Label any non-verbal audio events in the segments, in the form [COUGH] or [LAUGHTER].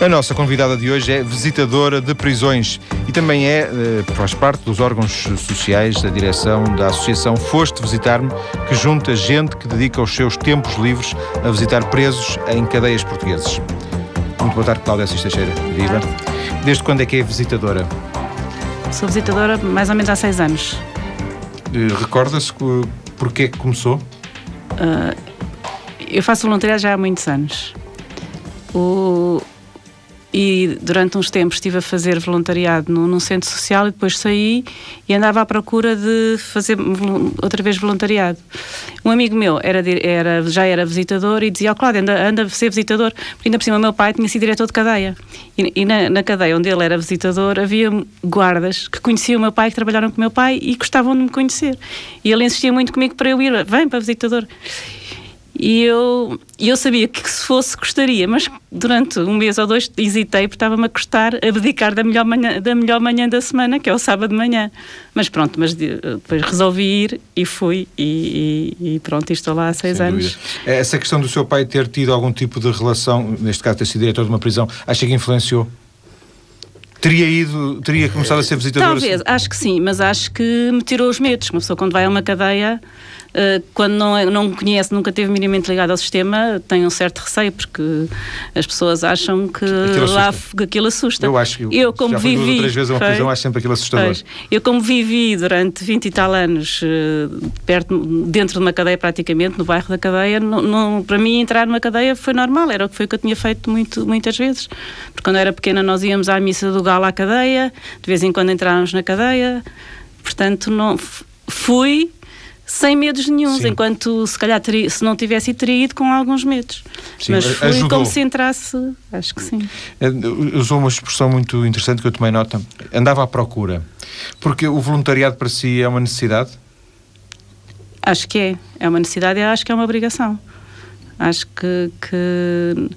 A nossa convidada de hoje é visitadora de prisões e também é, eh, faz parte dos órgãos sociais da direção da Associação Foste Visitar-me, que junta gente que dedica os seus tempos livres a visitar presos em cadeias portugueses. Muito boa tarde, Cláudia Assis Teixeira. Viva. Desde quando é que é visitadora? Sou visitadora mais ou menos há seis anos. Eh, recorda-se porquê que começou? Uh, eu faço voluntariado já há muitos anos. O, e durante uns tempos estive a fazer voluntariado no, num centro social e depois saí e andava à procura de fazer outra vez voluntariado. Um amigo meu era, era, já era visitador e dizia: oh, Cláudio, anda, anda a ser visitador. Porque ainda por cima, meu pai tinha sido diretor de cadeia. E, e na, na, cadeia onde ele era visitador havia guardas que conheciam o meu pai, que trabalharam com o meu pai e gostavam de me conhecer. E ele insistia muito comigo para eu ir: vem para visitador. E eu, eu sabia que se fosse gostaria, mas durante um mês ou dois hesitei porque estava-me a custar abdicar da melhor, manhã, da melhor manhã da semana, que é o sábado de manhã. Mas pronto, mas depois resolvi ir e fui e, e, e pronto, estou lá há seis Sem anos. Dúvida. Essa questão do seu pai ter tido algum tipo de relação, neste caso ter sido diretor de uma prisão, acha que influenciou? Teria ido, teria começado a ser visitador? Talvez, acho que sim, mas acho que me tirou os medos. Uma pessoa quando vai a uma cadeia quando não, é, não conhece, nunca teve minimamente ligado ao sistema, tem um certo receio, porque as pessoas acham que aquilo lá. Que aquilo assusta. Eu acho que eu, eu como já vivi, duas ou três vezes uma prisão, acho sempre aquilo assustador. Eu como vivi durante 20 e tal anos eh, perto, dentro de uma cadeia praticamente, no bairro da cadeia, não, não, para mim entrar numa cadeia foi normal, era o que foi que eu tinha feito muito, muitas vezes. Porque quando era pequena nós íamos à missa do galo à cadeia, de vez em quando entrávamos na cadeia, portanto não fui sem medos nenhums, sim. enquanto se calhar teria, se não tivesse teria ido com alguns medos. Sim, Mas foi ajudou. como se entrasse, acho que sim. É, usou uma expressão muito interessante que eu tomei nota. Andava à procura. Porque o voluntariado para si é uma necessidade? Acho que é. É uma necessidade e acho que é uma obrigação. Acho que, que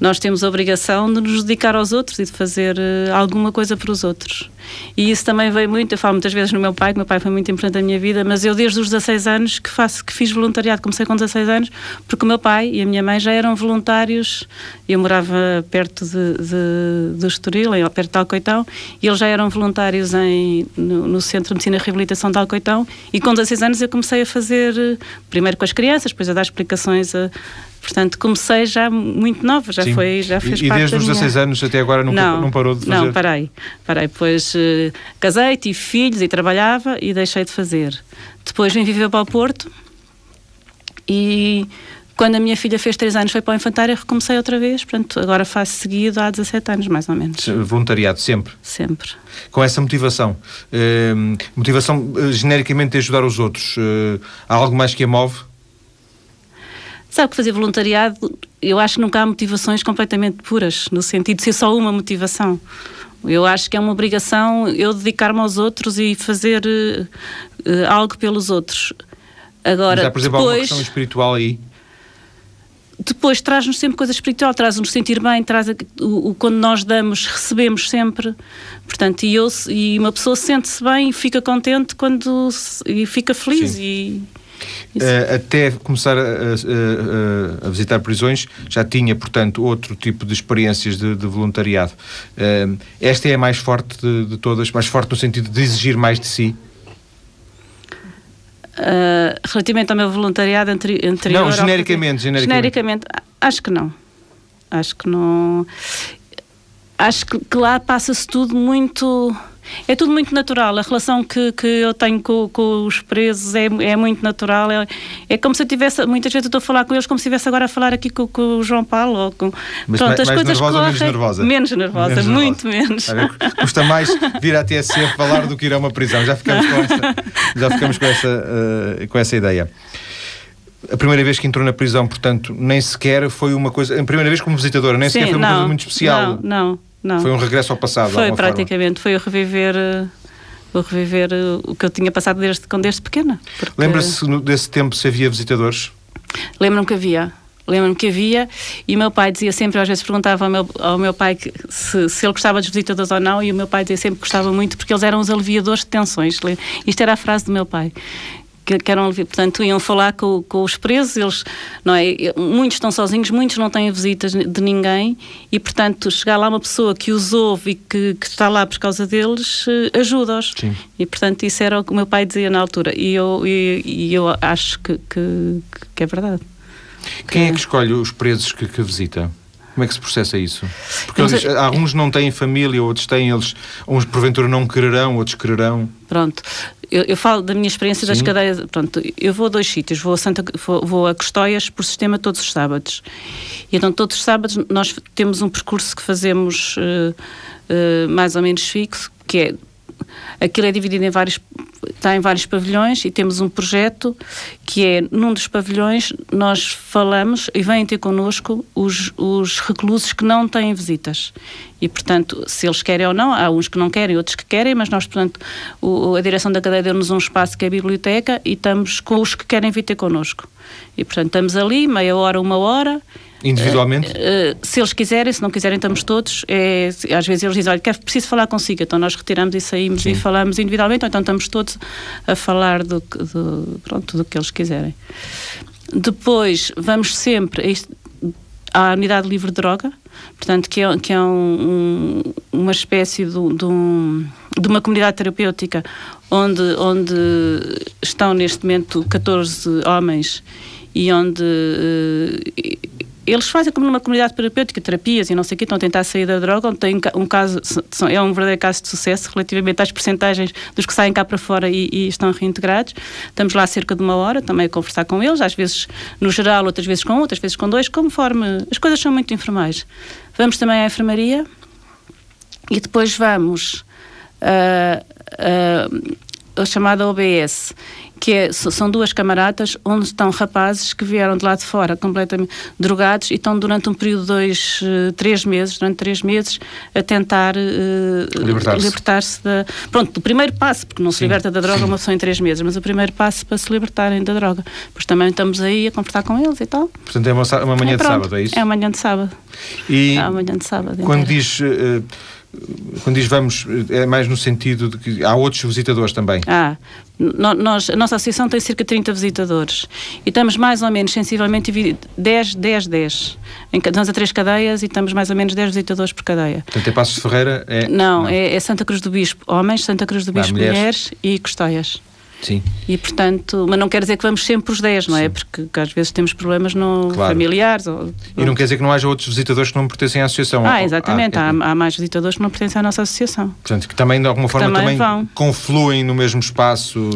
nós temos a obrigação de nos dedicar aos outros e de fazer uh, alguma coisa para os outros. E isso também veio muito, eu falo muitas vezes no meu pai, que meu pai foi muito importante na minha vida, mas eu desde os 16 anos que faço, que fiz voluntariado, comecei com 16 anos, porque o meu pai e a minha mãe já eram voluntários, eu morava perto de, de, do Estoril, perto de Alcoitão, e eles já eram voluntários em, no, no Centro de Medicina e Reabilitação de Alcoitão, e com 16 anos eu comecei a fazer, eh, primeiro com as crianças, depois a dar explicações a Portanto, comecei já muito nova, já Sim. foi, já fez e, parte E desde os 16 anos até agora nunca, não, não parou de fazer? Não, parei. Parei, depois uh, casei, tive filhos e trabalhava e deixei de fazer. Depois vim viver para o Porto e quando a minha filha fez 3 anos foi para o infantário recomecei outra vez, portanto agora faço seguido há 17 anos mais ou menos. Voluntariado sempre? Sempre. Com essa motivação, uh, motivação uh, genericamente de ajudar os outros, há algo mais que a move? Sabe que fazer voluntariado, eu acho que nunca há motivações completamente puras, no sentido de ser só uma motivação. Eu acho que é uma obrigação eu dedicar-me aos outros e fazer uh, uh, algo pelos outros. Agora, Mas há, por exemplo, depois, alguma questão espiritual aí? Depois traz-nos sempre coisa espiritual, traz-nos sentir bem, traz o, o, quando nós damos, recebemos sempre. Portanto, e, eu, e uma pessoa sente-se bem e fica contente quando e fica feliz Sim. e Uh, até começar a, a, a, visitar prisões, já tinha, portanto, outro tipo de experiências de, de voluntariado. Uh, esta é a mais forte de, de, todas, mais forte no sentido de exigir mais de si? Uh, relativamente ao meu voluntariado anteri anterior... Não, genericamente, genericamente. Genericamente, acho que não. Acho que não... Acho que, que lá passa-se tudo muito é tudo muito natural. A relação que, que eu tenho com, com os presos é, é muito natural. É, é como se eu tivesse, muitas vezes eu estou a falar com eles como se estivesse agora a falar aqui com, com o João Paulo. Ou com, Mas pronto, mais, as mais coisas nervosa correm, menos nervosa? Menos nervosa, menos muito nervosa. menos. custa mais vir à TSF falar do que ir a uma prisão. Já ficamos com essa, já ficamos com essa, uh, com essa ideia. A primeira vez que entrou na prisão, portanto, nem sequer foi uma coisa. A primeira vez como visitadora, nem Sim, sequer foi uma não, coisa muito especial. Não, não. Não. Foi um regresso ao passado. Foi praticamente, forma. foi o reviver. O reviver o que eu tinha passado desde, desde pequena. Porque... Lembra-se desse tempo se havia visitadores? Lembro-me que havia. Lembro-me que havia e o meu pai dizia sempre, às vezes perguntava ao meu, ao meu pai que, se, se, ele gostava dos visitadores ou não, e o meu pai dizia sempre que gostava muito porque eles eram os aliviadores de tensões. Isto era a frase do meu pai que, que eram, portanto, iam falar com, com, os presos, eles, não é? Muitos estão sozinhos, muitos não têm visitas de ninguém e, portanto, chegar lá uma pessoa que os ouve e que, que está lá por causa deles, eh, ajuda-os. E, portanto, isso era o que o meu pai dizia na altura e eu, e, e eu acho que, que, que, é verdade. Quem que... é que escolhe os presos que, que visita? Como é que se processa isso? Porque eles, alguns não têm família, outros têm, eles, uns porventura não quererão, outros quererão. Pronto. Eu, eu falo da minha experiência Sim. das cadeias. Pronto, eu vou a dois sítios. Vou a, Santa, vou, vou a Custóias por sistema todos os sábados. E então, todos os sábados, nós temos um percurso que fazemos uh, uh, mais ou menos fixo, que é Aquilo é dividido em vários, está em vários pavilhões e temos um projeto que é, num dos pavilhões, nós falamos e vêm ter connosco os, os reclusos que não têm visitas. E, portanto, se eles querem ou não, há uns que não querem, outros que querem, mas nós, portanto, o, a direção da cadeia deu-nos um espaço que é a biblioteca e estamos com os que querem vir ter connosco. E, portanto, estamos ali meia hora, uma hora Individualmente? Uh, uh, se eles quiserem, se não quiserem, estamos todos. É, às vezes eles dizem, olha, quero, preciso falar consigo. Então nós retiramos e saímos Sim. e falamos individualmente, ou então estamos todos a falar do, do, pronto, do que eles quiserem. Depois, vamos sempre à unidade livre de droga, portanto, que é, que é um, um, uma espécie de, de, um, de, uma comunidade terapêutica onde, onde estão neste momento 14 homens e onde uh, eles fazem como numa comunidade terapêutica, terapias e não sei o quê, estão a tentar sair da droga, onde tem um caso, é um verdadeiro caso de sucesso relativamente às percentagens dos que saem cá para fora e, e, estão reintegrados. Estamos lá cerca de uma hora também a conversar com eles, às vezes no geral, outras vezes com outras vezes com dois, conforme as coisas são muito informais. Vamos também à enfermaria e depois vamos uh, uh, a chamada OBS, que é, são duas camaradas onde estão rapazes que vieram de lá de fora completamente drogados e estão durante um período de dois, eh, três meses, durante três meses, a tentar uh, libertar-se libertar da. Pronto, o primeiro passo, porque não se liberta da droga uma pessoa em três meses, mas o primeiro passo para se libertarem da droga. Pois também estamos aí a conversar com eles e tal. Portanto, é uma, uma manhã é, de sábado, é isso? É uma manhã de sábado. E é uma manhã de sábado. Quando diz. Uh, quando diz vamos, é mais no sentido de que há outros visitadores também. Ah, nós, a nossa associação tem cerca de 30 visitadores e estamos mais ou menos sensivelmente 10, 10, 10. Estamos a três cadeias e estamos mais ou menos 10 visitadores por cadeia. Portanto, é Passos de Ferreira? É... Não, não. É, é, Santa Cruz do Bispo homens, Santa Cruz do Bispo ah, mulheres. mulheres e Custóias. Sim. E, portanto, mas não quer dizer que vamos sempre os 10, não é? Porque às vezes temos problemas no claro. familiares. Ou, e não quer dizer que não haja outros visitadores que não pertencem à associação. Ah, exatamente. Ah, é... há, há, mais visitadores que não pertencem à nossa associação. Portanto, que também, de alguma forma, também, também confluem no mesmo espaço.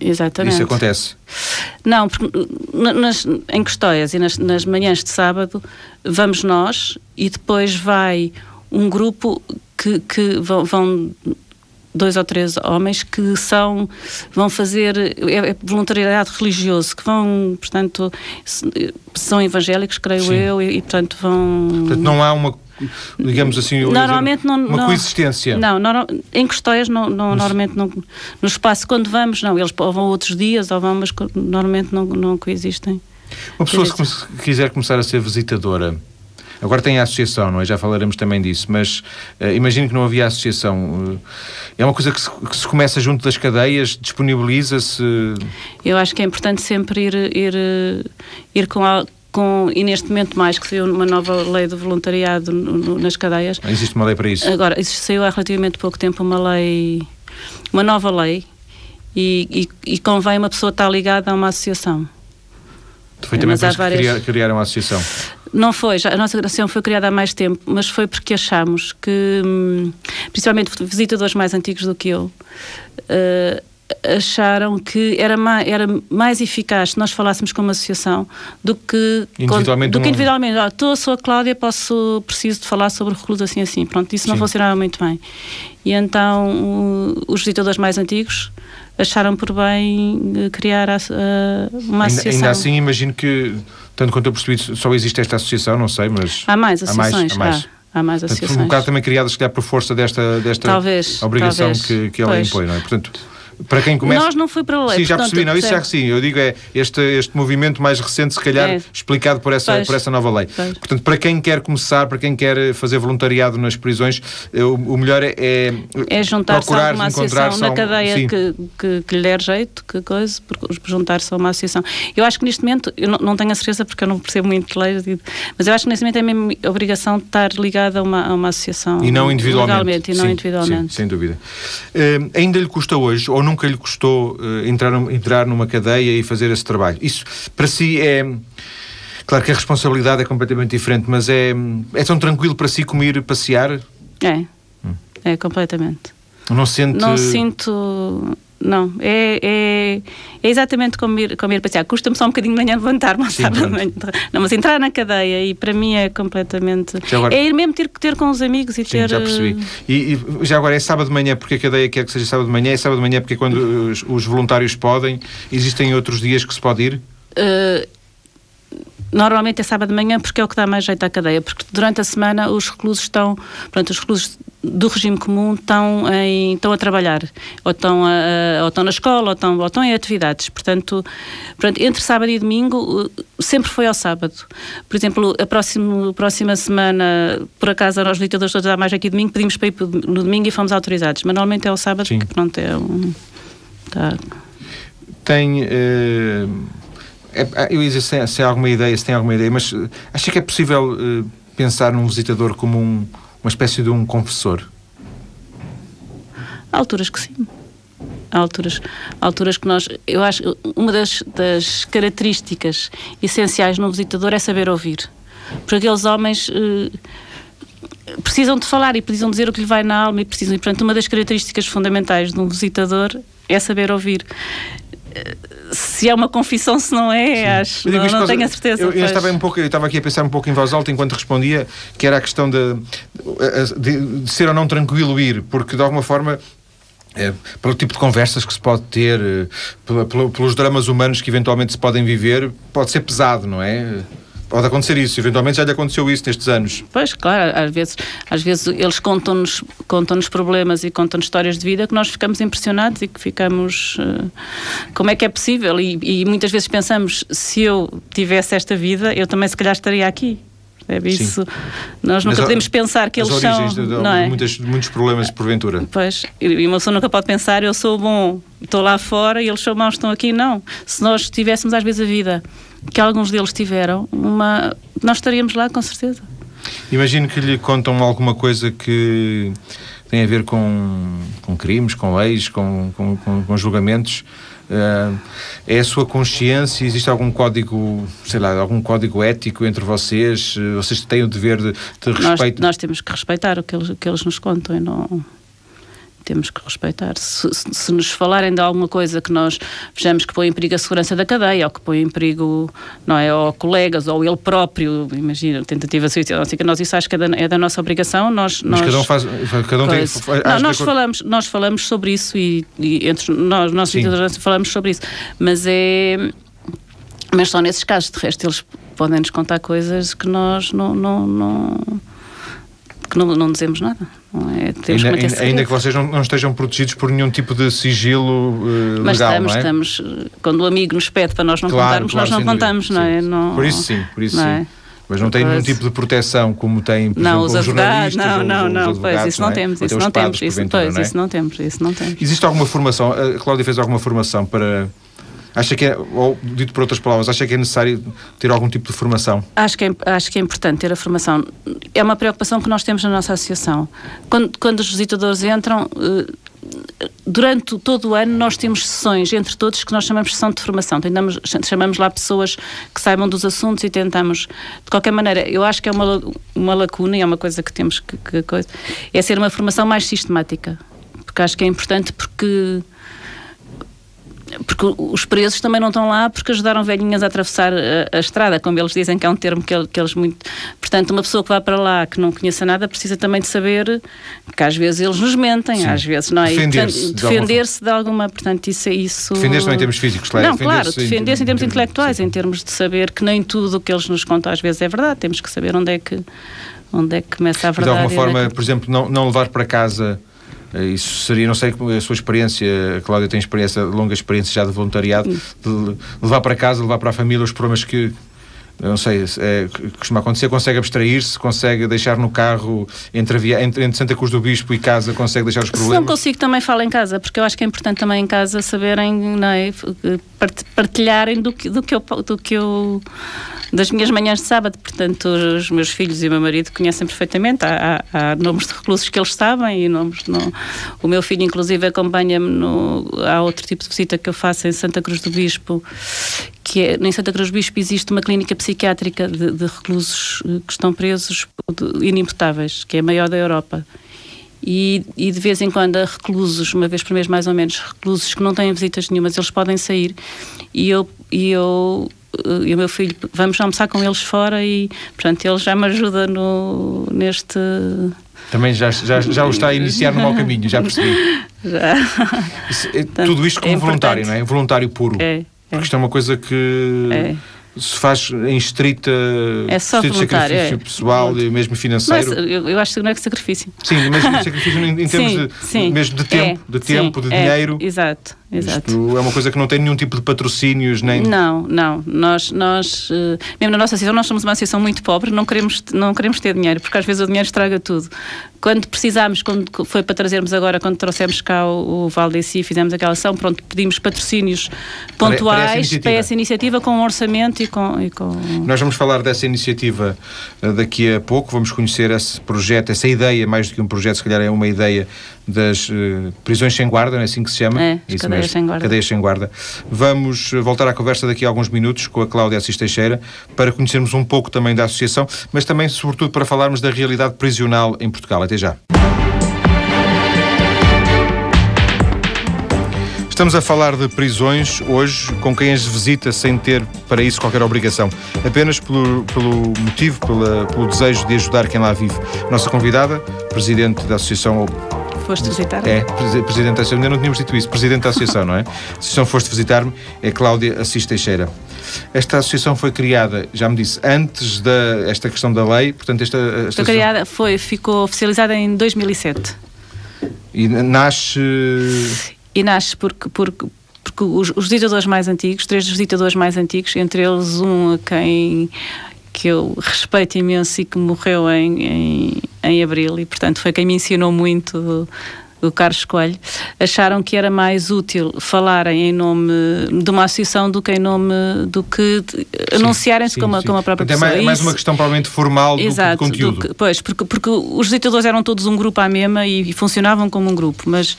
Exatamente. Isso acontece? Não, porque nas, em Custóias e nas, nas manhãs de sábado vamos nós e depois vai um grupo que, que vão, vão dois ou três homens que são vão fazer é, é voluntariado religioso que vão portanto são evangélicos creio Sim. eu e, e, portanto vão portanto não há uma digamos assim normalmente dizer, não, uma não, coexistência não, não em questões não, não mas... normalmente não, no espaço quando vamos não eles ou vão outros dias ou vão mas normalmente não, não coexistem uma pessoa se quiser começar a ser visitadora Agora tem a associação, não é? Já falaremos também disso, mas uh, imagino que não havia associação. Uh, é uma coisa que se, que se, começa junto das cadeias, disponibiliza-se. Eu acho que é importante sempre ir, ir, ir com, a, com, e neste momento mais que saiu uma nova lei do voluntariado no, nas cadeias. Existe uma lei para isso? Agora, isso saiu há relativamente pouco tempo uma lei, uma nova lei, e, e, e convém uma pessoa estar ligada a uma associação. Foi também por isso várias... que criaram a associação? Não foi, já, a nossa associação foi criada há mais tempo, mas foi porque achamos que, hum, principalmente visitadores mais antigos do que eu, uh, acharam que era mais, era mais eficaz se nós falássemos com uma associação do que individualmente. Do que individualmente. Ah, estou, sou a Cláudia, posso, preciso de falar sobre recluso assim assim. Pronto, isso Sim. não funcionava muito bem. E então os visitadores mais antigos acharam por bem eh, criar a, a, uma associação. Ainda, ainda assim, imagino que, tanto quanto eu percebi, só existe esta associação, não sei, mas. Há mais associações. Há mais. Há mais. Há, há mais associações. Portanto, um bocado também criadas, se calhar, por força desta, desta talvez, obrigação talvez. que, que ela impõe, não é? Portanto, para quem começa. Nós não foi para a lei. Sim, já percebi, não, isso já sim. Eu digo é este, este movimento mais recente, se calhar, é. explicado por essa, por essa nova lei. Pois. Portanto, para quem quer começar, para quem quer fazer voluntariado nas prisões, eh, o, o melhor é, é, é juntar-se a uma associação na cadeia que, que, que, lhe der jeito, que coisa, juntar-se a uma associação. Eu acho que neste momento, eu não, não tenho a certeza porque eu não percebo muito de leis, mas eu acho que neste momento é mesmo obrigação de estar ligada a uma, a uma associação. E não individualmente. e não sim, individualmente. Sim, sem dúvida. Uh, ainda lhe custa hoje, ou nunca lhe custou uh, entrar, entrar numa cadeia e fazer esse trabalho? Isso, para si, é. Claro que a responsabilidade é completamente diferente, mas é, é tão tranquilo para si como ir passear? É. Hum. É, completamente. Não sente. Não sinto. Não, é, é, é, exatamente como ir, como ir passear. Custa-me só um bocadinho de manhã levantar-me ao sábado de manhã. Não, mas entrar na cadeia e para mim é completamente. Agora... É ir mesmo ter que ter com os amigos e Sim, ter. Já percebi. E, e, já agora é sábado de manhã porque a cadeia quer que seja sábado de manhã, é sábado de manhã porque é quando os, os voluntários podem. Existem outros dias que se pode ir? Uh, normalmente é sábado de manhã porque é o que dá mais jeito à cadeia, porque durante a semana os reclusos estão, pronto, os reclusos do regime comum estão, em, estão a trabalhar, ou estão, a, ou estão na escola, ou estão, ou estão em atividades. Portanto, entre sábado e domingo, sempre foi ao sábado. Por exemplo, a próxima, a próxima semana, por acaso, nós visitadores todos há mais aqui domingo, pedimos para ir no domingo e fomos autorizados. Mas normalmente é ao sábado, Sim. que pronto, é um. Tá. Tem. Uh, é, eu ia dizer se, se, há alguma ideia, se tem alguma ideia, mas uh, acha que é possível uh, pensar num visitador como um uma espécie de um confessor? Há alturas que sim. Há alturas, alturas que nós. Eu acho uma das, das características essenciais num visitador é saber ouvir. Porque aqueles homens. Eh, precisam de falar e precisam dizer o que lhe vai na alma e precisam. E, portanto, uma das características fundamentais de um visitador é saber ouvir se é uma confissão, se não é, Sim. acho. Não, não tenho a certeza. Eu, eu estava, um pouco, eu estava aqui a pensar um pouco em voz alta enquanto respondia, que era a questão de, de, de ser ou não tranquilo ir, porque de alguma forma é, pelo tipo de conversas que se pode ter, eh, pelos dramas humanos que eventualmente se podem viver, pode ser pesado, não é? Pode acontecer isso, eventualmente já lhe aconteceu isso nestes anos. Pois, claro, às vezes, às vezes eles contam-nos contam problemas e contam-nos histórias de vida que nós ficamos impressionados e que ficamos. Uh, como é que é possível? E, e, muitas vezes pensamos, se eu tivesse esta vida, eu também se calhar estaria aqui. É isso. Nós nunca podemos pensar que eles são. De, de, não é? muitas, muitos problemas, porventura. Pois, e uma pessoa nunca pode pensar, eu sou bom, estou lá fora e eles são maus, estão aqui. Não. Se nós tivéssemos às vezes a vida que alguns deles tiveram, uma, nós estaríamos lá com certeza. Imagino que lhe contam alguma coisa que tem a ver com, com crimes, com leis, com, com, com, julgamentos. Uh, é a sua consciência? Existe algum código, sei lá, algum código ético entre vocês? Vocês têm o dever de, de respeito? Nós, nós, temos que respeitar o que eles, o que eles nos contam e não temos que respeitar. Se, se, nos falarem de alguma coisa que nós vejamos que põe em perigo a segurança da cadeia, ou que põe em perigo, não é, ou colegas, ou ele próprio, imagina, tentativa de suicídio, nós isso acho que é da, é da nossa obrigação. Nós, Mas nós, cada um faz, cada um tem, faz, não, nós falamos, nós falamos sobre isso e, e entre nós, nós falamos sobre isso, mas é, mas só nesses casos, de resto eles podem nos contar coisas que nós não, não, não que não, não dizemos nada. Não é? Temos ainda, que ainda que vocês não, não, estejam protegidos por nenhum tipo de sigilo uh, Mas legal, estamos, não é? estamos, quando o amigo nos pede para nós não claro, contarmos, claro, nós não contamos, não é? Não, por isso sim, por isso sim. É? Mas não tem nenhum tipo de proteção como tem, por não, exemplo, os, os jornalistas não, ou não, os, não, advogados, pois, isso não, é? temos, isso não temos, isso, pois, é? isso não temos, isso não temos. Existe alguma formação, a Cláudia fez alguma formação para Acha que é, ou dito por outras palavras, acha que é necessário ter algum tipo de formação? Acho que é, acho que é importante ter a formação. É uma preocupação que nós temos na nossa associação. Quando, quando os visitadores entram, eh, durante todo o ano nós temos sessões entre todos que nós chamamos de sessão de formação. Tentamos, chamamos lá pessoas que saibam dos assuntos e tentamos, de qualquer maneira, eu acho que é uma, uma lacuna e é uma coisa que temos que, que é ser uma formação mais sistemática. Porque acho que é importante porque porque os presos também não estão lá porque ajudaram velhinhas a atravessar a, a estrada, como eles dizem que é um termo que, que, eles muito. Portanto, uma pessoa que vá para lá que não conheça nada precisa também de saber que às vezes eles nos mentem, Sim. às vezes, não é? Defender-se defender de, de, alguma. Portanto, isso é isso. Defender-se também em termos físicos, claro. Não, claro, defender-se em, termos intelectuais, Sim. em termos de saber que nem tudo o que eles nos contam às vezes é verdade. Temos que saber onde é que, onde é que começa a verdade. De alguma forma, é que... por exemplo, não, não levar para casa Eh, isso. Seria, não sei, a sua experiência, a Cláudia tem experiência, longa experiência já de voluntariado, de levar para casa, levar para a família os problemas que, não sei, é, costuma acontecer, consegue abstrair-se, consegue deixar no carro entre, via, entre, entre, Santa Cruz do Bispo e casa, consegue deixar os problemas? Se não consigo, também falo em casa, porque eu acho que é importante também em casa saberem, não é, partilharem do que, do que eu, do que eu das minhas manhãs de sábado. Portanto, os meus filhos e o meu marido conhecem perfeitamente. Há, há, há nomes de reclusos que eles sabem e nomes. No, o meu filho, inclusive, acompanha-me. Há outro tipo de visita que eu faço em Santa Cruz do Bispo, que é, em Santa Cruz Bispo existe uma clínica psiquiátrica de, de reclusos eh, que estão presos inimputáveis, que é a maior da Europa. E, e, de vez em quando há reclusos, uma vez por mês mais ou menos, reclusos que não têm visitas nenhumas, eles podem sair e eu, e eu e o meu filho, vamos almoçar com eles fora e, portanto, ele já me ajuda no, neste... Também já, já, já o está a iniciar no mau caminho, já percebi. [LAUGHS] Já. É, tudo isto como é voluntário, não é? Voluntário puro. É. é. Porque isto é uma coisa que... É se faz em estrita, é só sacrifício é. pessoal e mesmo financeiro. Mas, eu, eu, acho que não é que sacrifício. Sim, mesmo [LAUGHS] sacrifício em, em termos sim, de, sim. mesmo de tempo, é, de, tempo sim, de dinheiro. Exato. Exato. Isto é uma coisa que não tem nenhum tipo de patrocínios, nem. Não, não. Nós, nós uh, mesmo na nossa associação, nós somos uma associação muito pobre, não queremos, não queremos ter dinheiro, porque às vezes o dinheiro estraga tudo. Quando precisámos, quando foi para trazermos agora, quando trouxemos cá o, o Valdeci, fizemos aquela ação, pronto, pedimos patrocínios pontuais para, essa, para essa, iniciativa com um orçamento e com, e com. Nós vamos falar dessa iniciativa uh, daqui a pouco, vamos conhecer esse projeto, essa ideia, mais do que um projeto, se calhar é uma ideia das uh, prisões sem guarda, não é assim que se chama? É, Isso cadeias mesmo, sem guarda. Cadeias sem guarda. Vamos eh, voltar à conversa daqui a alguns minutos com a Cláudia Assis Teixeira para conhecermos um pouco também da associação, mas também, sobretudo, para falarmos da realidade prisional em Portugal. Até já. Estamos a falar de prisões hoje com quem as visita sem ter para isso qualquer obrigação, apenas pelo, pelo motivo, pela, pelo desejo de ajudar quem lá vive. Nossa convidada, presidente da Associação foste visitar? É, Presidente da Associação, ainda não tínhamos dito isso, Presidente da Associação, não é? Associação Foste Visitar-me é Cláudia Assis Teixeira. Esta associação foi criada, já me disse, antes da esta questão da lei, portanto esta... Foi criada, foi, ficou oficializada em 2007. E nasce... E nasce porque, porque porque os, os visitadores mais antigos, três dos visitadores mais antigos, entre eles um a quem que eu respeito imenso e que morreu em, em, em abril e, portanto, foi quem me ensinou muito do, do Carlos Coelho, acharam que era mais útil falarem em nome de uma associação do que em nome do que anunciarem-se como, como a própria pessoa. É mais, mais uma questão provavelmente formal Exato, do que de conteúdo. Do que, pois, porque, porque os visitadores eram todos um grupo à mesma e, e funcionavam como um grupo, mas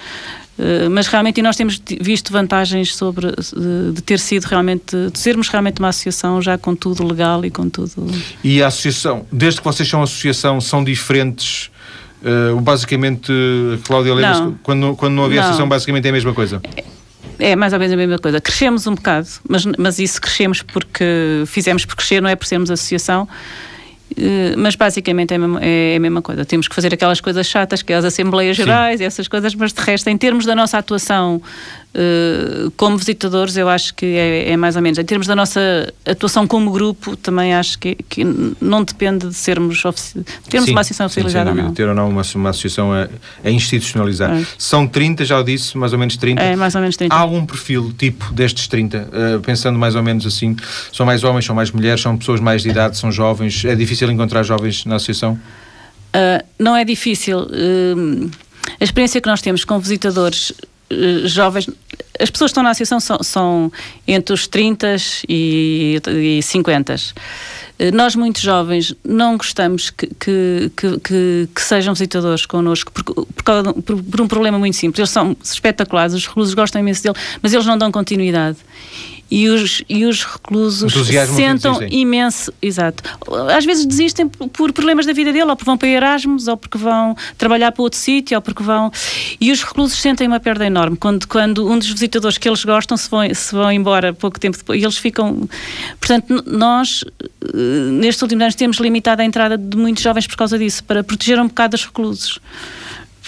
mas realmente, e nós temos visto vantagens sobre de, ter sido realmente, de sermos realmente uma associação já com tudo legal e com tudo. E a associação, desde que vocês são associação, são diferentes? Uh, basicamente, Cláudia lembra quando, quando não havia não. associação, basicamente é a mesma coisa? É, é mais ou menos a mesma coisa. Crescemos um bocado, mas, mas isso crescemos porque fizemos por crescer, não é por sermos associação. Eh, mas basicamente é a, mesma, é a, mesma, coisa. Temos que fazer aquelas coisas chatas, que é as Assembleias Gerais e essas coisas, mas de resto, em termos da nossa atuação como visitadores, eu acho que é, é, mais ou menos. Em termos da nossa atuação como grupo, também acho que, que não depende de sermos ofici termos sim, uma associação oficializada. Sim, não. Ter ou não uma, uma associação a, a institucionalizar. É. São 30, já o disse, mais ou menos 30. É, mais ou menos 30. Há algum perfil tipo destes 30? Uh, pensando mais ou menos assim, são mais homens, são mais mulheres, são pessoas mais de idade, são jovens. É difícil encontrar jovens na associação? Uh, não é difícil. Uh, a experiência que nós temos com visitadores jovens, as pessoas que estão na associação são, são entre os 30 e, e 50. Nós, muito jovens, não gostamos que, que, que, que sejam visitadores connosco por, por, por, um problema muito simples. Eles são espetaculares, os reclusos gostam imenso dele, mas eles não dão continuidade e os, e os reclusos sentam imenso. Exato. Às vezes desistem por problemas da vida dele, ou porque vão para Erasmus, ou porque vão trabalhar para outro sítio, ou porque vão. E os reclusos sentem uma perda enorme. Quando, quando um dos visitadores que eles gostam se vão, se vão embora pouco tempo depois, e eles ficam. Portanto, nós, eh, nestes últimos anos, temos limitado a entrada de muitos jovens por causa disso, para proteger um bocado os reclusos.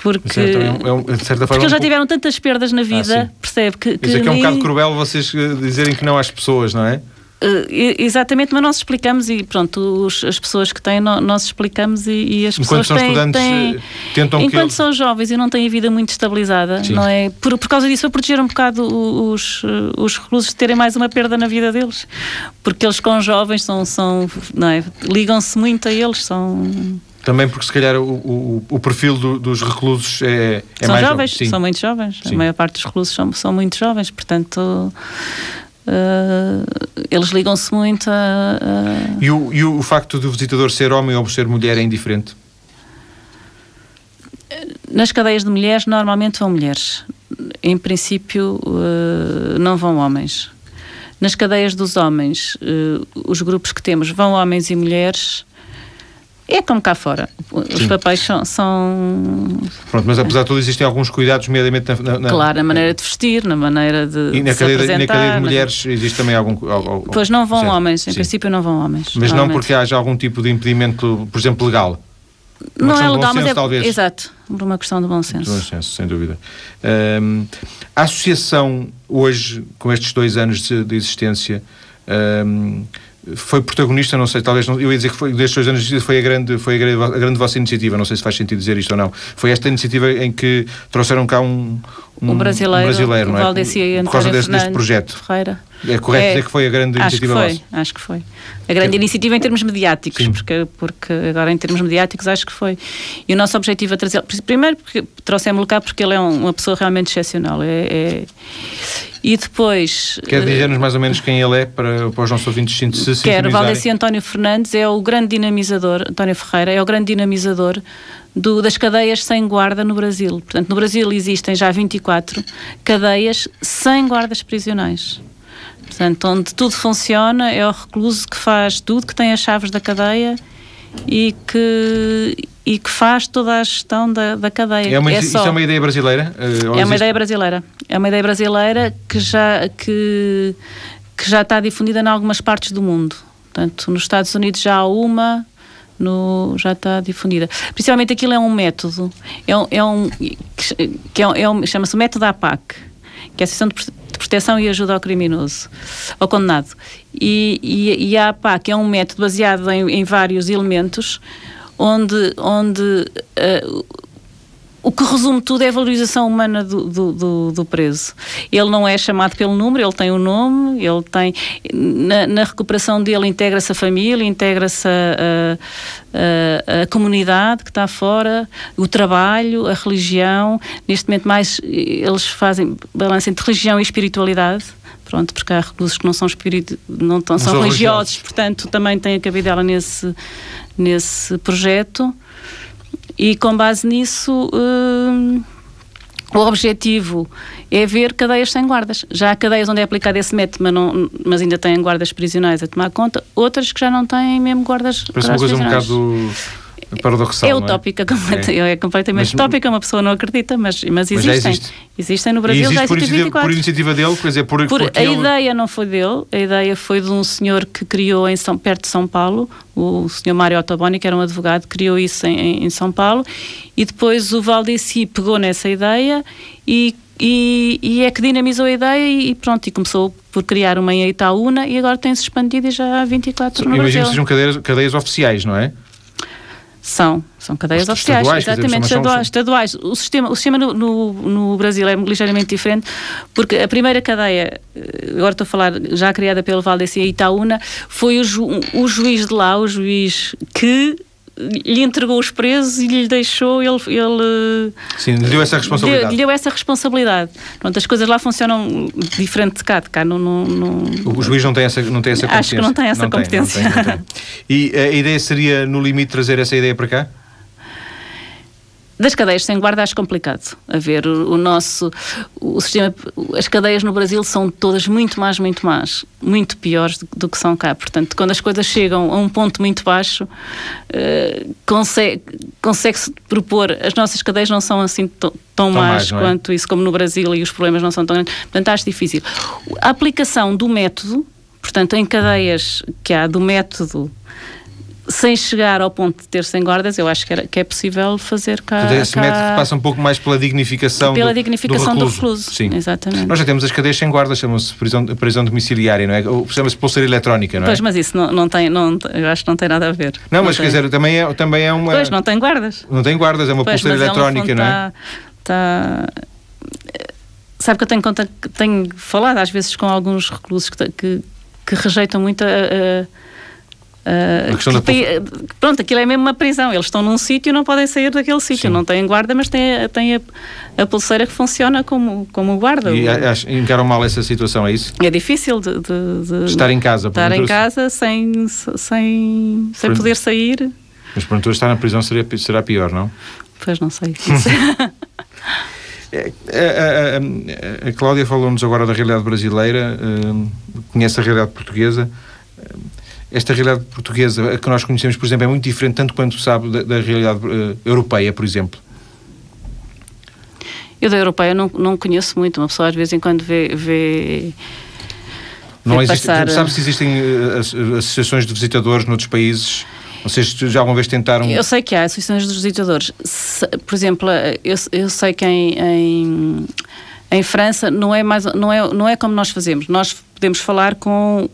Porque, é um, é de certa forma, porque eles já tiveram tantas perdas na vida, ah, percebe? Que, que Isso é que é um bocado cruel vocês eh, dizerem que não às pessoas, não é? Uh, exatamente, mas nós explicamos e pronto, os, as pessoas que têm, nós explicamos e, e as enquanto pessoas são têm, têm, eh, tentam enquanto são jovens e não têm a vida muito estabilizada, Sim. não é? Por, por causa disso, a proteger um bocado os, os reclusos de terem mais uma perda na vida deles, porque eles com jovens são, são não é? ligam-se muito a eles, são também porque se calhar o, o, o perfil do, dos reclusos é, é são mais jovens, jovem. são muito jovens. Sim. A maior parte dos reclusos são, são muito jovens, portanto Uh, eles ligam-se muito a. a... E, o, e o facto do visitador ser homem ou ser mulher é indiferente? Nas cadeias de mulheres, normalmente vão mulheres. Em princípio, uh, não vão homens. Nas cadeias dos homens, uh, os grupos que temos vão homens e mulheres é como cá fora. Os Sim. papéis são, são, Pronto, mas apesar de tudo existem alguns cuidados, nomeadamente na, na, Claro, na maneira de vestir, na maneira de. E na, de cadeia, na cadeia de mulheres existe também algum. algum pois não vão certo. homens, em Sim. princípio não vão homens. Mas não porque haja algum tipo de impedimento, por exemplo, legal. Uma não é legal, senso, mas é. Talvez. Exato, por uma questão de bom senso. De bom senso, sem dúvida. Um, a associação, hoje, com estes dois anos de, de existência, um, foi protagonista, não sei, talvez, eu ia dizer que foi, destes dois anos foi a grande, foi a grande, a grande vossa iniciativa, não sei se faz sentido dizer isto ou não. Foi esta iniciativa em que trouxeram cá um, um, um brasileiro, um brasileiro não é? Por causa desse, deste projeto. Ferreira. É correto é, dizer que foi a grande acho iniciativa que foi, vossa? Acho que foi. A grande iniciativa em termos mediáticos, porque, porque agora em termos mediáticos acho que foi. E o nosso objetivo é trazer. Primeiro, porque trouxemos-lo cá porque ele é uma pessoa realmente excepcional. É, é... E depois. Quer dizer-nos mais ou menos quem ele é para, para os nossos ouvintes se Quero. Valdeci António Fernandes é o grande dinamizador, António Ferreira é o grande dinamizador do, das cadeias sem guarda no Brasil. Portanto, no Brasil existem já 24 cadeias sem guardas prisionais. Portanto, onde tudo funciona, é o recluso que faz tudo, que tem as chaves da cadeia e que, e que faz toda a gestão da, da cadeia. É uma, é só, isso é uma ideia brasileira? Uh, é uma ideia brasileira. É uma ideia brasileira que já, que, que já está difundida em algumas partes do mundo. Portanto, nos Estados Unidos já há uma, no, já está difundida. Principalmente aquilo é um método, é um, é um, que é um, é um chama-se o método APAC, que é a Associação de Proteção e Ajuda ao Criminoso, ao condenado. E, e, e a APAC é um método baseado em, em vários elementos, onde, onde uh, o que resume tudo é a valorização humana do, do, do, do, preso. Ele não é chamado pelo número, ele tem o um nome, ele tem. Na, na recuperação dele integra-se a família, integra-se a, a, a, comunidade que está fora, o trabalho, a religião. Neste momento, mais eles fazem balanço entre religião e espiritualidade. Pronto, porque há reclusos que não são, espírito, não, não são religiosos, religiosos, portanto, também tem a cabidela nesse, nesse projeto. E com base nisso. Uh, o objetivo é ver cadeias sem guardas. Já há cadeias onde é aplicado esse método, mas, não, mas ainda têm guardas prisionais a tomar conta, outras que já não têm mesmo guardas Parece uma coisa um bocado paradoxal. É utópica, é? é? é completamente mas, utópica, uma pessoa não acredita, mas, mas existem. Mas existe. Existem no Brasil, existe já por, iniciativa, por iniciativa dele, quer dizer, por, por A ele... ideia não foi dele, a ideia foi de um senhor que criou em São, perto de São Paulo, o senhor Mário Ottoboni, que era um advogado, criou isso em, em São Paulo, e depois o Valdeci pegou nessa ideia e e, e, é que dinamizou a ideia e, pronto, e começou por criar uma em Itaúna e agora tem-se expandido e já há 24 no Imagino que sejam cadeias, cadeias oficiais, não é? São, são cadeias oficiais, estaduais, exatamente, dizer, estaduais, estaduais. O sistema, o sistema no, no, no, Brasil é ligeiramente diferente, porque a primeira cadeia, eh, agora estou a falar, já criada pelo Valdeci e Itaúna, foi o, ju, o juiz de lá, o juiz que lhe entregou os presos e lhe deixou ele, ele sim lhe deu essa responsabilidade. lhe, deu essa responsabilidade. Pronto, as coisas lá funcionam diferente de cá de cá no, no, no... o juiz não tem essa não tem essa competência acho que não tem essa não competência tem, não tem, não tem. e a ideia seria no limite trazer essa ideia para cá das cadeias sem guarda acho complicado. A ver, o, o, nosso o sistema, as cadeias no Brasil são todas muito mais, muito mais, muito piores do, do que são cá. Portanto, quando as coisas chegam a um ponto muito baixo, uh, consegue, consegue-se propor. As nossas cadeias não são assim tão, tão más é? quanto isso, como no Brasil, e os problemas não são tão grandes. Portanto, acho difícil. A aplicação do método, portanto, em cadeias que há do método sem chegar ao ponto de ter sem guardas, eu acho que, era, que é possível fazer cá. Portanto, esse cá... método passa um pouco mais pela dignificação, pela do, dignificação do recluso. Do recluso. Sim. Exatamente. Nós já temos as cadeias sem guardas, chamam-se prisão, prisão domiciliária, não é? Chama-se pulseira eletrónica, não é? Pois, mas isso não, não tem, não, eu acho que não tem nada a ver. Não, mas tem. quer dizer, também é, também é uma. Pois, não tem guardas. Não tem guardas, é uma pois, pulseira mas eletrónica, não é? Está. Sabe que eu tenho, conta, tenho falado às vezes com alguns reclusos que, que, que rejeitam muito a, a a questão da Pronto, aquilo é mesmo uma prisão. Eles estão num sítio e não podem sair daquele sítio. Não têm guarda, mas têm, têm a, a, pulseira que funciona como, como guarda. E encaram mal essa situação, é isso? É difícil de, de, de estar em casa. Estar em casa sem, sem, sem poder sair. Mas portanto, estar na prisão seria, será pior, não? Pois não sei. a, [LAUGHS] a, [LAUGHS] a, Cláudia falou-nos agora da realidade brasileira, conhece a realidade portuguesa esta realidade portuguesa, que nós conhecemos, por exemplo, é muito diferente, tanto quanto sabe, da, da realidade uh, europeia, por exemplo? Eu da europeia não, não conheço muito. Uma pessoa às vezes em quando vê. vê não existe, passar... Sabe se existem uh, associações de visitadores noutros países? Vocês já alguma vez tentaram. Eu sei que há associações de visitadores. Se, por exemplo, eu, eu sei que em, em, em França não é, mais, não, é, não é como nós fazemos. Nós podemos falar com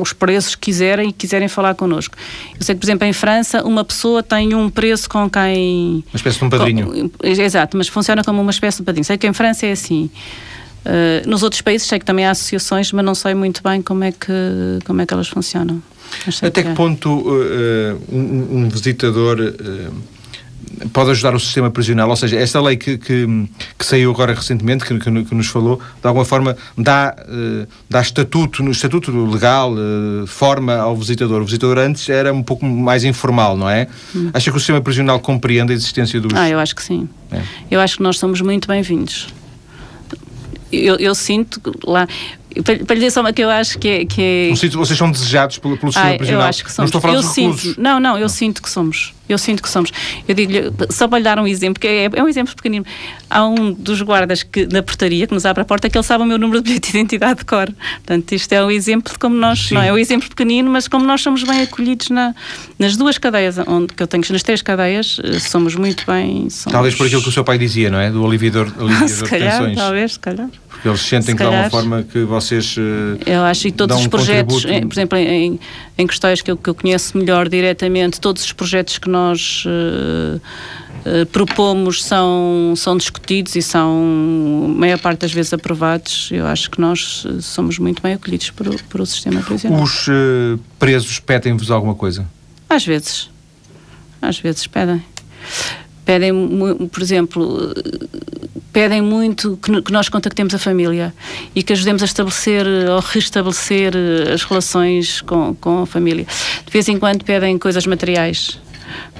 os preços que quiserem e quiserem falar connosco. Eu sei que, por exemplo, em França, uma pessoa tem um preço com quem. Uma espécie de um padrinho. Com, exato, mas funciona como uma espécie de padrinho. Sei que em França é assim. Uh, nos outros países sei que também há associações, mas não sei muito bem como é que, como é que elas funcionam. Até que, que ponto uh, um, um, visitador. Uh, pode ajudar o sistema prisional, ou seja, esta lei que, que, que saiu agora recentemente, que, que, que, nos falou, de alguma forma dá, uh, dá estatuto, no estatuto legal, uh, forma ao visitador. O visitador antes era um pouco mais informal, não é? Hum. Acha que o sistema prisional compreende a existência dos... Ah, eu acho que sim. É. Eu acho que nós somos muito bem-vindos. Eu, eu, sinto lá. Para, lhe dizer só uma que eu acho que é. Que é... Vocês são desejados pelo, pelo sistema prisional? Eu acho que somos. Não estou a falar eu sinto. Não, não, eu sinto que somos. Eu sinto que somos. Eu digo-lhe, só para lhe dar um exemplo, que é, é, um exemplo pequenino. Há um dos guardas que, da portaria que nos abre a porta que ele sabe o meu número de bilhete de identidade de cor. Portanto, isto é um exemplo de como nós. Sim. Não é um exemplo pequenino, mas como nós somos bem acolhidos na, nas duas cadeias, onde que eu tenho, nas três cadeias, eh, somos muito bem. Somos... Talvez por aquilo que o seu pai dizia, não é? Do aliviador, [LAUGHS] aliviador se calhar, de tensões. Talvez, se calhar. Porque eles sentem que de alguma forma que vocês. Eu acho que todos os um projetos, por exemplo, em, em questões que eu, que eu conheço melhor diretamente, todos os projetos que nós. Uh, Uh, propomos são, são discutidos e são, maior parte das vezes, aprovados. Eu acho que nós somos muito bem acolhidos por, por o sistema prisional. Os uh, presos pedem-vos alguma coisa? Às vezes. Às vezes pedem. Pedem, por exemplo, pedem muito que, nós contactemos a família e que ajudemos a estabelecer ou restabelecer as relações com, com a família. De vez em quando pedem coisas materiais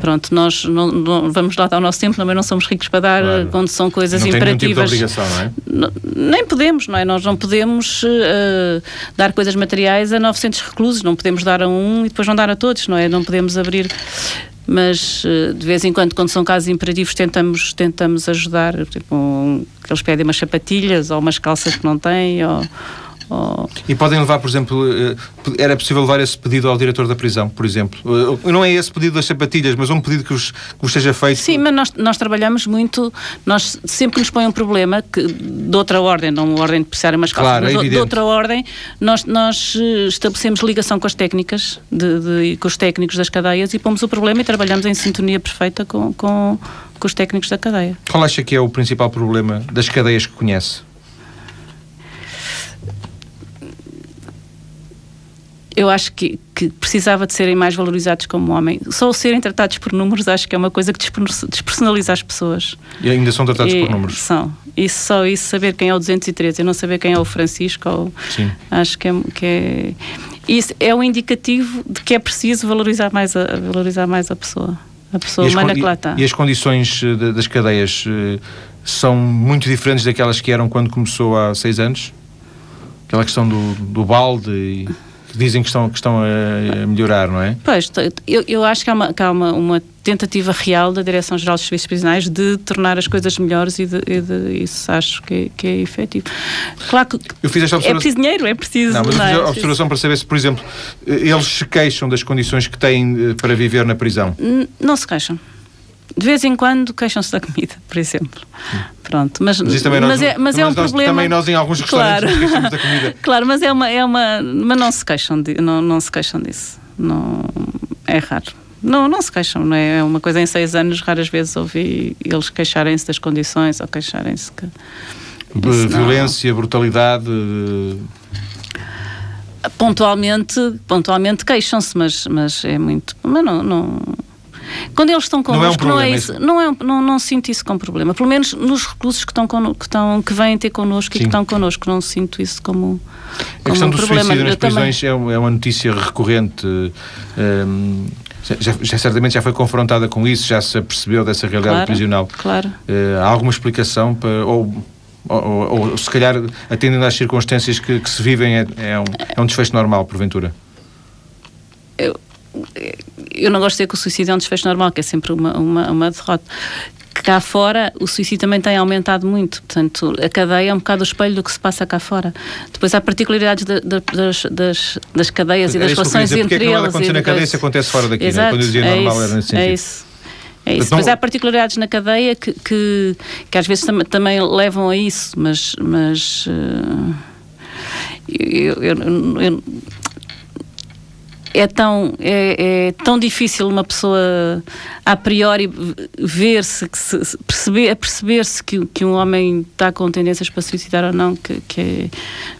pronto, nós não, não, vamos lá dar o nosso tempo, também não somos ricos para dar claro. quando são coisas não imperativas. Tem tipo não é? Não, nem podemos, não é? Nós não podemos uh, dar coisas materiais a 900 reclusos, não podemos dar a um e depois não dar a todos, não é? Não podemos abrir mas uh, de vez em quando, quando são casos imperativos, tentamos, tentamos ajudar. Tipo, um, eles pedem umas sapatilhas ou umas calças que não têm, ou, ou... E podem levar, por exemplo, eh, era possível levar esse pedido ao diretor da prisão, por exemplo? Eh, não é esse pedido das sapatilhas, mas um pedido que vos, que vos seja feito? Sim, mas nós, nós trabalhamos muito, nós sempre que nos põe um problema, que, de outra ordem, não uma ordem de precisar umas calças, claro, mas é de outra ordem, nós, nós eh, estabelecemos ligação com as técnicas, de, de, com os técnicos das cadeias e pomos o problema e trabalhamos em sintonia perfeita com, com, com os técnicos da cadeia. Qual acha que é o principal problema das cadeias que conhece? Eu acho que, que, precisava de serem mais valorizados como homem. Só o serem tratados por números acho que é uma coisa que despersonaliza as pessoas. E ainda são tratados e, por números? São. E só isso, saber quem é o 213 e não saber quem é o Francisco, ou, acho que é, que é... Isso é um indicativo de que é preciso valorizar mais a, valorizar mais a pessoa. A pessoa humana que lá está. E as condições eh, das cadeias eh, são muito diferentes daquelas que eram quando começou há seis anos? Aquela questão do, do balde e dizem que estão, que estão a, melhorar, não é? Pois, eu, eu acho que há, uma, que há uma, uma tentativa real da Direção-Geral dos Serviços Prisionais de tornar as coisas melhores e, de, e de, isso acho que, é, que é efetivo. Claro que eu fiz esta é preciso dinheiro, é preciso... Não, mas eu fiz a observação para saber se, por exemplo, eles se queixam das condições que têm eh, para viver na prisão. Não se queixam. De vez em quando queixam-se da comida, por exemplo. Pronto, mas, mas, mas, nós, é, mas é um nós, problema. Também nós em alguns restaurantes claro. queixamos da comida. [LAUGHS] claro, mas é uma, é uma, mas não se queixam, de, não, não se queixam disso. Não, é raro. Não, não se queixam, não é? é uma coisa em seis anos, raras vezes ouvi eles queixarem-se das condições ou queixarem-se que. Violência, não... brutalidade. Pontualmente, pontualmente queixam-se, mas, mas é muito. Mas não, não quando eles estão connosco, não é, um não é isso. Não, é, não, não sinto isso como problema. Pelo menos nos recursos que, estão que, estão, que vêm ter connosco Sim. e que estão connosco, não sinto isso como, como a questão um do problema. suicídio nas prisões é, é uma notícia recorrente. Um, já, já, certamente já foi confrontada com isso, já se apercebeu dessa realidade claro, prisional. Claro. Uh, há alguma explicação para. Ou, ou, ou, ou, se calhar, atendendo às circunstâncias que, que se vivem, é, é, um, é um desfecho normal, porventura? Eu, eu não gosto de dizer que o suicídio é um desfecho normal, que é sempre uma, uma, uma derrota cá fora o suicídio também tem aumentado muito. Portanto, a cadeia é um bocado o espelho do que se passa cá fora. Depois há particularidades de, de, das, das, das, cadeias e das relações entre eles. Porque é que acontecer na cadeia se acontece fora daqui? Exato, né? Quando eu dizia é normal isso, era nesse sentido. É isso. É isso. Depois há particularidades na cadeia que, que, que às vezes tam também levam a isso, mas, mas uh, eu, eu, eu, é tão, é, é, tão difícil uma pessoa a priori ver-se, perceber, perceber-se que, que um homem está com tendências para suicidar ou não, que, que é,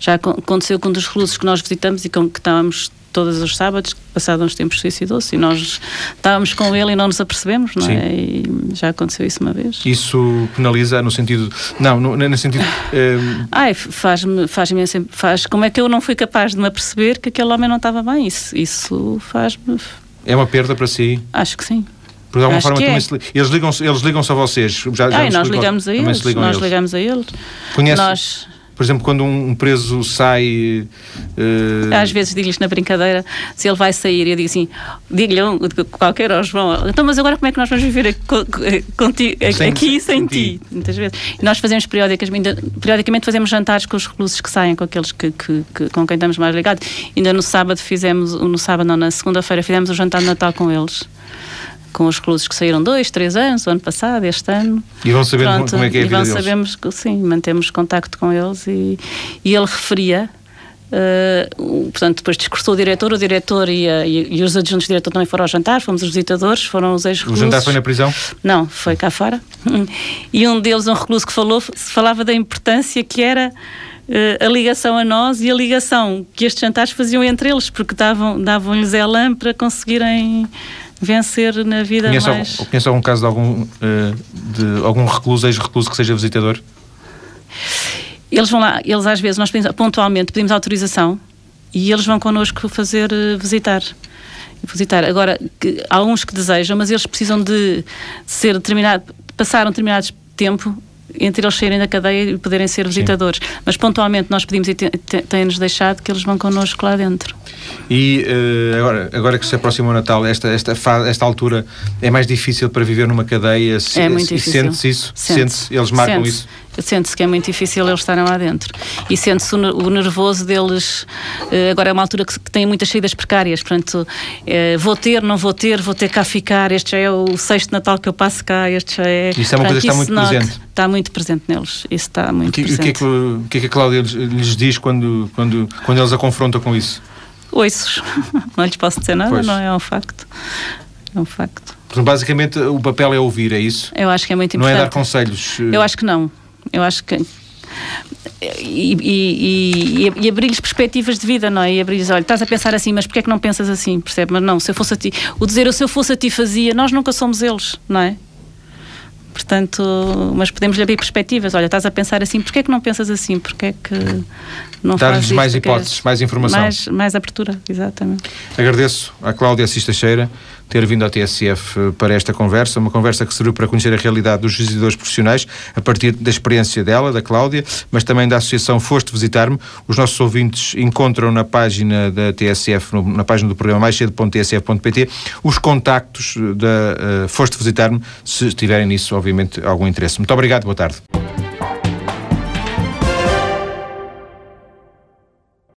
já aconteceu com um dos reclusos que nós visitamos e com que estávamos todos os sábados, passados uns tempos suicidou-se e nós estávamos com ele e não nos apercebemos, não é? E já aconteceu isso uma vez. Isso penaliza no sentido. Não, no, no sentido. Um... Ai, faz-me faz faz Como é que eu não fui capaz de me aperceber que aquele homem não estava bem? Isso, isso faz-me. É uma perda para si? Acho que sim. Por alguma forma, é. se, eles ligam-se eles ligam a vocês. Já, já Ai, nós ligamos a eles. Ligam nós a eles. ligamos a eles. Conhece, nós por exemplo, quando um preso sai. Uh... Às vezes digo-lhes na brincadeira se ele vai sair, eu digo assim: digo-lhe qualquer ao João, então, mas agora como é que nós vamos viver contigo, sem, aqui sem, sem ti? ti? Muitas vezes. E nós fazemos periodicamente, periodicamente fazemos jantares com os reclusos que saem, com aqueles que, que, que, com quem estamos mais ligados. Ainda no sábado fizemos, no sábado, não, na segunda-feira, fizemos o jantar de Natal com eles com os reclusos que saíram dois, três anos, o ano passado, este ano. E vão sabendo Pronto, como é que é a vida e vão sabemos que, sim, mantemos contacto com eles e, e ele referia Uh, portanto, depois discursou o diretor, o diretor e, a, e, e, os adjuntos do diretor também foram ao jantar, fomos os visitadores, foram os ex-reclusos. O jantar foi na prisão? Não, foi cá fora. E um deles, um recluso que falou, falava da importância que era uh, a ligação a nós e a ligação que estes jantares faziam entre eles, porque davam-lhes davam elan para conseguirem vencer na vida conhece mais... Algum, conhece algum caso de algum, uh, de algum recluso, ex-recluso que seja visitador? Eles vão lá, eles às vezes, nós pedimos, pontualmente pedimos autorização e eles vão connosco fazer uh, visitar. Visitar. Agora, que, há alguns que desejam, mas eles precisam de ser determinado, passar um determinado tempo entre eles saírem da cadeia e poderem ser visitadores. Sim. Mas pontualmente nós pedimos e têm-nos deixado que eles vão connosco lá dentro. E uh, agora, agora que se aproxima o Natal, esta, esta, esta altura é mais difícil para viver numa cadeia? Se, é muito difícil. Sente-se isso? Sente-se. Sente eles marcam sente isso? Sente-se que é muito difícil eles estarem lá dentro. E sente-se o, nervoso deles. Uh, agora é uma altura que, que tem muitas saídas precárias. Portanto, uh, vou ter, não vou ter, vou ter cá ficar. Este já é o sexto Natal que eu passo cá. Este já é. Isso é uma coisa que está muito presente. Está muito presente neles. Isso está muito que, presente. O que, é que, o que é que a Cláudia lhes, diz quando, quando, quando eles a confrontam com isso? Ouços. [LAUGHS] Não lhes posso dizer nada, pois. não é um facto. É um facto. Portanto, basicamente, o papel é ouvir, é isso? Eu acho que é muito importante. Não é dar conselhos? Eu acho que não. Eu acho que. E, e, e, e abrir-lhes perspectivas de vida, não é? E abrir-lhes, olha, estás a pensar assim, mas porquê é que não pensas assim? Percebe? Mas não, se eu fosse a ti. O dizer se eu fosse a ti fazia, nós nunca somos eles, não é? Portanto, mas podemos-lhe abrir perspectivas. Olha, estás a pensar assim, porquê é que não pensas assim? Porquê é que não Dar-lhes mais hipóteses, mais informação. Mais, mais abertura, exatamente. Agradeço à Cláudia Assis Teixeira, ter vindo ao TSF eh, para esta conversa, uma conversa que serviu para conhecer a realidade dos visitadores profissionais, a partir da experiência dela, da Cláudia, mas também da Associação Foste Visitar-me. Os nossos ouvintes encontram na página da TSF, na página do programa mais cedo.tsf.pt, os contactos da uh, Foste Visitar-me, se tiverem nisso, obviamente, algum interesse. Muito obrigado, boa tarde.